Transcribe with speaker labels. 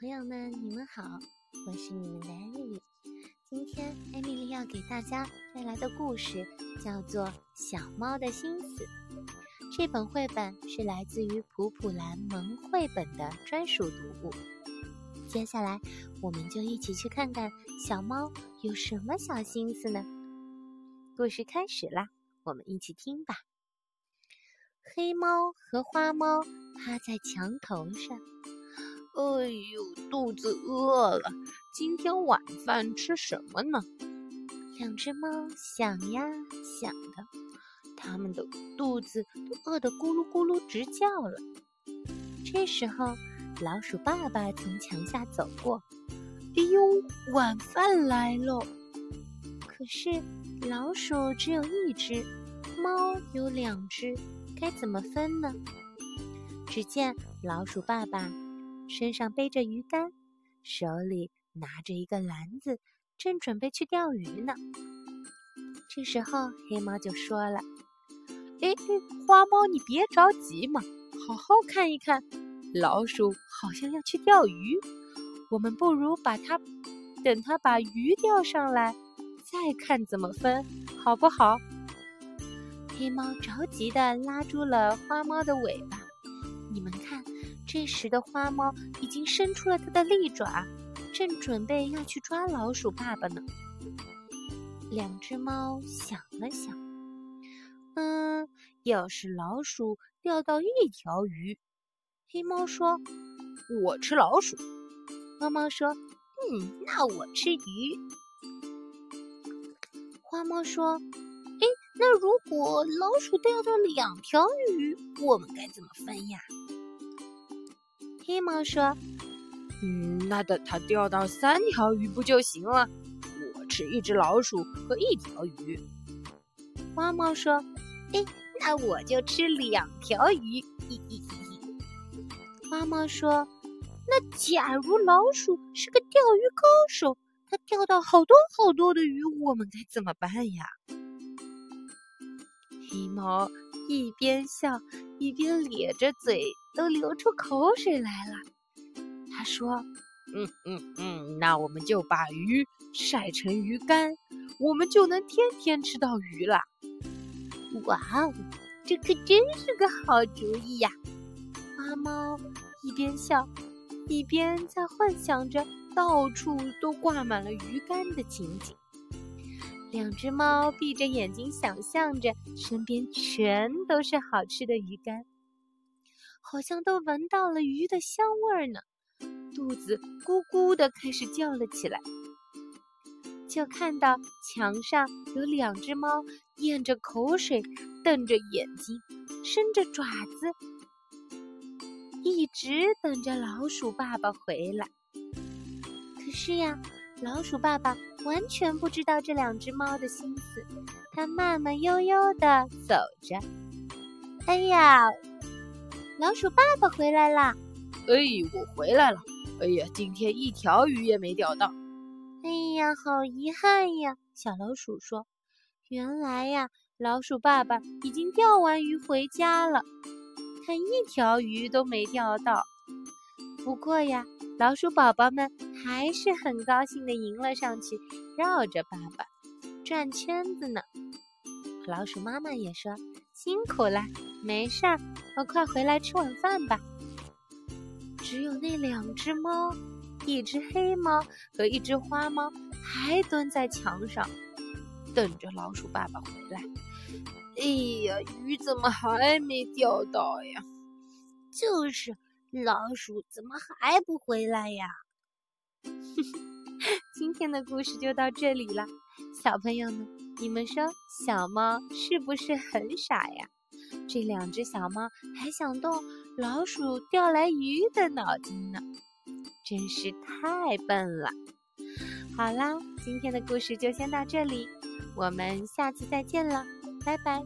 Speaker 1: 朋友们，你们好，我是你们的艾米丽。今天艾米丽要给大家带来的故事叫做《小猫的心思》。这本绘本是来自于普普兰萌绘本的专属读物。接下来，我们就一起去看看小猫有什么小心思呢？故事开始啦，我们一起听吧。黑猫和花猫趴在墙头上。
Speaker 2: 哎呦，肚子饿了！今天晚饭吃什么呢？
Speaker 1: 两只猫想呀想的，它们的肚子都饿得咕噜咕噜直叫了。这时候，老鼠爸爸从墙下走过，“
Speaker 2: 哎呦，晚饭来喽！”
Speaker 1: 可是老鼠只有一只，猫有两只，该怎么分呢？只见老鼠爸爸。身上背着鱼竿，手里拿着一个篮子，正准备去钓鱼呢。这时候，黑猫就说了：“
Speaker 2: 哎，花猫，你别着急嘛，好好看一看，老鼠好像要去钓鱼。我们不如把它，等它把鱼钓上来，再看怎么分，好不好？”
Speaker 1: 黑猫着急的拉住了花猫的尾巴，你们看。这时的花猫已经伸出了它的利爪，正准备要去抓老鼠爸爸呢。两只猫想了想，嗯，要是老鼠钓到一条鱼，黑猫说：“
Speaker 2: 我吃老鼠。”
Speaker 1: 花猫说：“嗯，那我吃鱼。”花猫说：“哎，那如果老鼠钓到两条鱼，我们该怎么分呀？”黑猫说：“
Speaker 2: 嗯，那等它钓到三条鱼不就行了？我吃一只老鼠和一条鱼。”
Speaker 1: 花猫说：“哎，那我就吃两条鱼。”花猫说：“那假如老鼠是个钓鱼高手，它钓到好多好多的鱼，我们该怎么办呀？”
Speaker 2: 黑猫一边笑一边咧着嘴。都流出口水来了。他说：“嗯嗯嗯，那我们就把鱼晒成鱼干，我们就能天天吃到鱼了。”
Speaker 1: 哇哦，这可真是个好主意呀！花猫一边笑，一边在幻想着到处都挂满了鱼干的情景。两只猫闭着眼睛想象着，身边全都是好吃的鱼干。好像都闻到了鱼的香味儿呢，肚子咕咕的开始叫了起来。就看到墙上有两只猫咽着口水，瞪着眼睛，伸着爪子，一直等着老鼠爸爸回来。可是呀，老鼠爸爸完全不知道这两只猫的心思，他慢慢悠悠地走着。哎呀！老鼠爸爸回来啦！
Speaker 2: 哎，我回来了！哎呀，今天一条鱼也没钓到。
Speaker 1: 哎呀，好遗憾呀！小老鼠说：“原来呀，老鼠爸爸已经钓完鱼回家了，他一条鱼都没钓到。不过呀，老鼠宝宝们还是很高兴的迎了上去，绕着爸爸转圈子呢。老鼠妈妈也说：辛苦了。”没事儿，我快回来吃晚饭吧。只有那两只猫，一只黑猫和一只花猫，还蹲在墙上，等着老鼠爸爸回来。
Speaker 2: 哎呀，鱼怎么还没钓到呀？
Speaker 1: 就是，老鼠怎么还不回来呀？今天的故事就到这里了，小朋友们，你们说小猫是不是很傻呀？这两只小猫还想动老鼠钓来鱼的脑筋呢，真是太笨了。好啦，今天的故事就先到这里，我们下次再见了，拜拜。